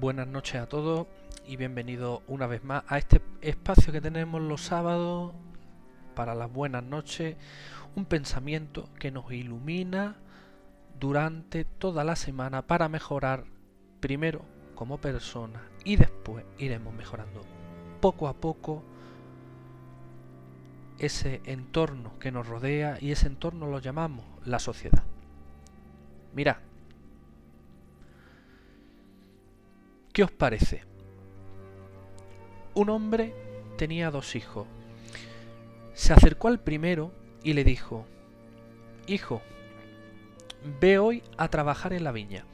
Buenas noches a todos y bienvenidos una vez más a este espacio que tenemos los sábados para las buenas noches, un pensamiento que nos ilumina durante toda la semana para mejorar primero como persona y después iremos mejorando poco a poco ese entorno que nos rodea y ese entorno lo llamamos la sociedad. Mira, ¿qué os parece? Un hombre tenía dos hijos. Se acercó al primero y le dijo, Hijo, ve hoy a trabajar en la viña.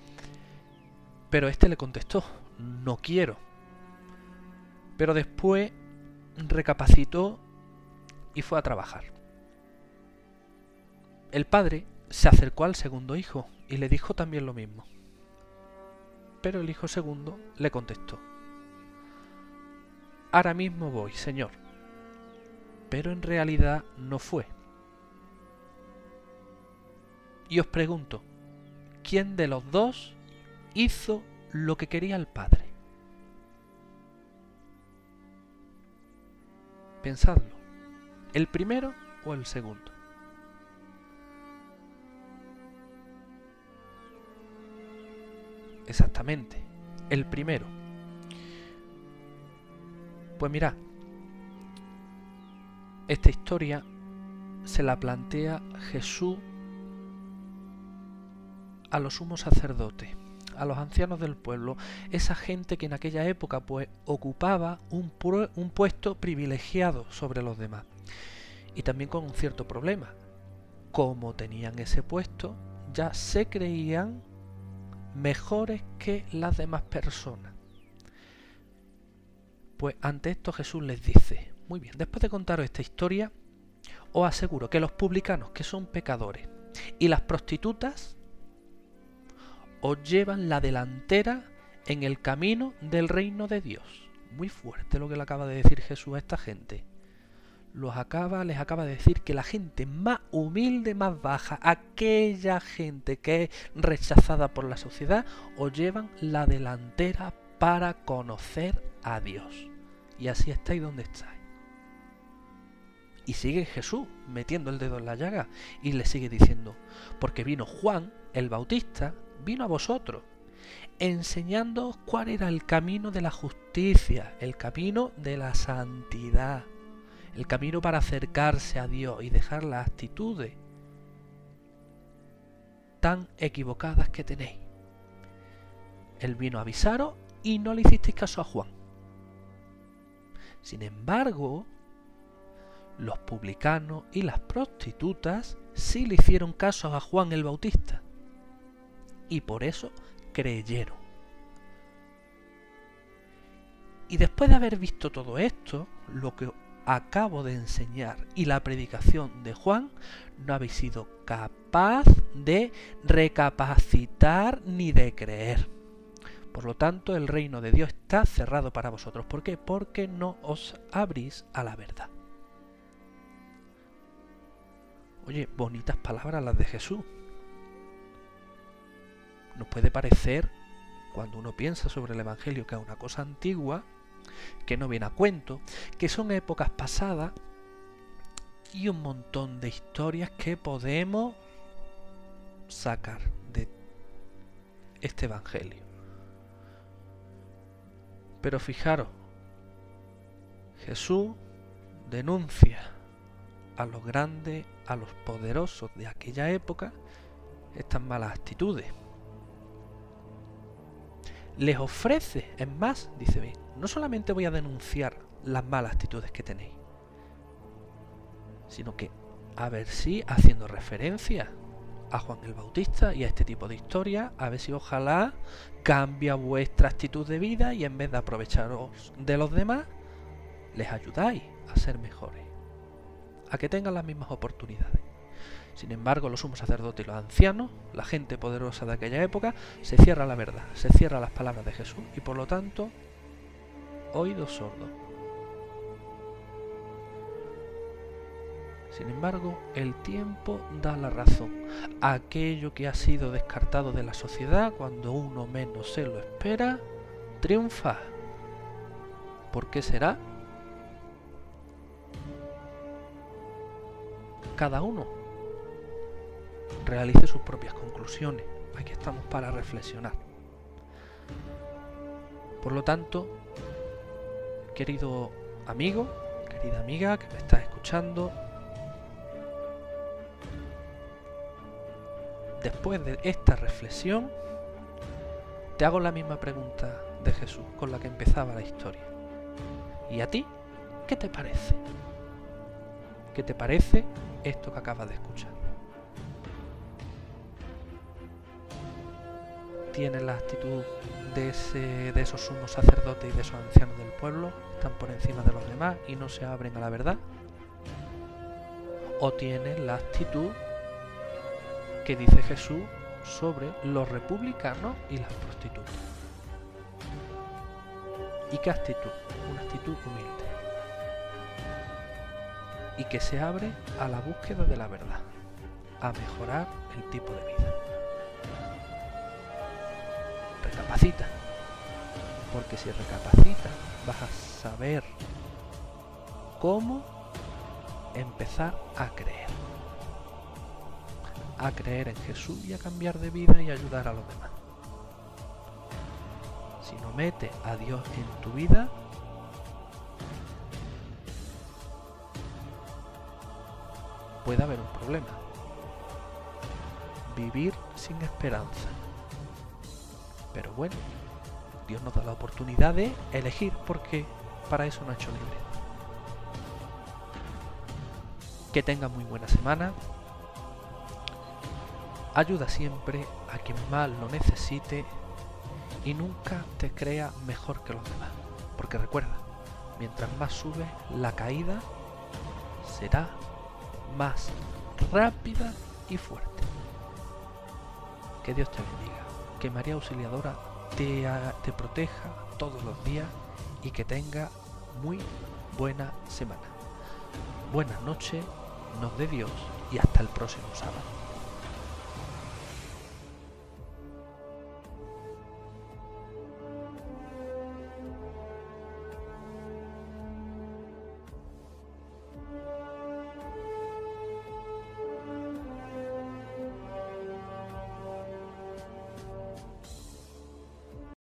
Pero este le contestó, no quiero. Pero después recapacitó y fue a trabajar. El padre se acercó al segundo hijo y le dijo también lo mismo. Pero el hijo segundo le contestó, Ahora mismo voy, señor. Pero en realidad no fue. Y os pregunto, ¿quién de los dos hizo lo que quería el padre? Pensadlo. ¿El primero o el segundo? Exactamente, el primero. Pues mira, esta historia se la plantea Jesús a los sumos sacerdotes, a los ancianos del pueblo, esa gente que en aquella época pues ocupaba un, un puesto privilegiado sobre los demás y también con un cierto problema. Como tenían ese puesto, ya se creían mejores que las demás personas. Pues ante esto Jesús les dice, muy bien, después de contaros esta historia, os aseguro que los publicanos, que son pecadores, y las prostitutas, os llevan la delantera en el camino del reino de Dios. Muy fuerte lo que le acaba de decir Jesús a esta gente los acaba, les acaba de decir que la gente más humilde, más baja, aquella gente que es rechazada por la sociedad, os llevan la delantera para conocer a Dios. Y así estáis donde estáis. Y sigue Jesús metiendo el dedo en la llaga y le sigue diciendo, porque vino Juan, el Bautista, vino a vosotros, enseñándoos cuál era el camino de la justicia, el camino de la santidad el camino para acercarse a Dios y dejar las actitudes tan equivocadas que tenéis. Él vino a avisaros y no le hicisteis caso a Juan. Sin embargo, los publicanos y las prostitutas sí le hicieron caso a Juan el Bautista. Y por eso creyeron. Y después de haber visto todo esto, lo que acabo de enseñar y la predicación de Juan, no habéis sido capaz de recapacitar ni de creer. Por lo tanto, el reino de Dios está cerrado para vosotros. ¿Por qué? Porque no os abrís a la verdad. Oye, bonitas palabras las de Jesús. Nos puede parecer, cuando uno piensa sobre el Evangelio, que es una cosa antigua, que no viene a cuento, que son épocas pasadas y un montón de historias que podemos sacar de este Evangelio. Pero fijaros, Jesús denuncia a los grandes, a los poderosos de aquella época, estas malas actitudes les ofrece, es más, dice bien, no solamente voy a denunciar las malas actitudes que tenéis, sino que a ver si haciendo referencia a Juan el Bautista y a este tipo de historias, a ver si ojalá cambia vuestra actitud de vida y en vez de aprovecharos de los demás, les ayudáis a ser mejores, a que tengan las mismas oportunidades. Sin embargo, los sumos sacerdotes y los ancianos, la gente poderosa de aquella época, se cierra la verdad, se cierra las palabras de Jesús y por lo tanto, oídos sordos. Sin embargo, el tiempo da la razón. Aquello que ha sido descartado de la sociedad, cuando uno menos se lo espera, triunfa. ¿Por qué será? Cada uno realice sus propias conclusiones. Aquí estamos para reflexionar. Por lo tanto, querido amigo, querida amiga que me estás escuchando, después de esta reflexión, te hago la misma pregunta de Jesús con la que empezaba la historia. ¿Y a ti? ¿Qué te parece? ¿Qué te parece esto que acabas de escuchar? ¿Tienes la actitud de, esos sumos sacerdotes y de esos ancianos del pueblo? ¿Están por encima de los demás y no se abren a la verdad? ¿O tienes la actitud que dice Jesús sobre los republicanos y las prostitutas? ¿Y qué actitud? Una actitud humilde. Y que se abre a la búsqueda de la verdad, a mejorar el tipo de vida. Recapacita. Porque si recapacita vas a saber cómo empezar a creer. A creer en Jesús y a cambiar de vida y ayudar a los demás si no metes a Dios en tu vida, puede haber un problema. Vivir sin esperanza. Pero bueno, Dios nos da la oportunidad de elegir porque para eso no ha hecho libre. Que tenga muy buena semana. Ayuda siempre a quien mal lo necesite y nunca te crea mejor que los demás. Porque recuerda, mientras más subes, la caída será más rápida y fuerte. Que Dios te bendiga, que María Auxiliadora te, te proteja todos los días y que tenga muy buena semana. Buenas noches, nos de Dios y hasta el próximo sábado.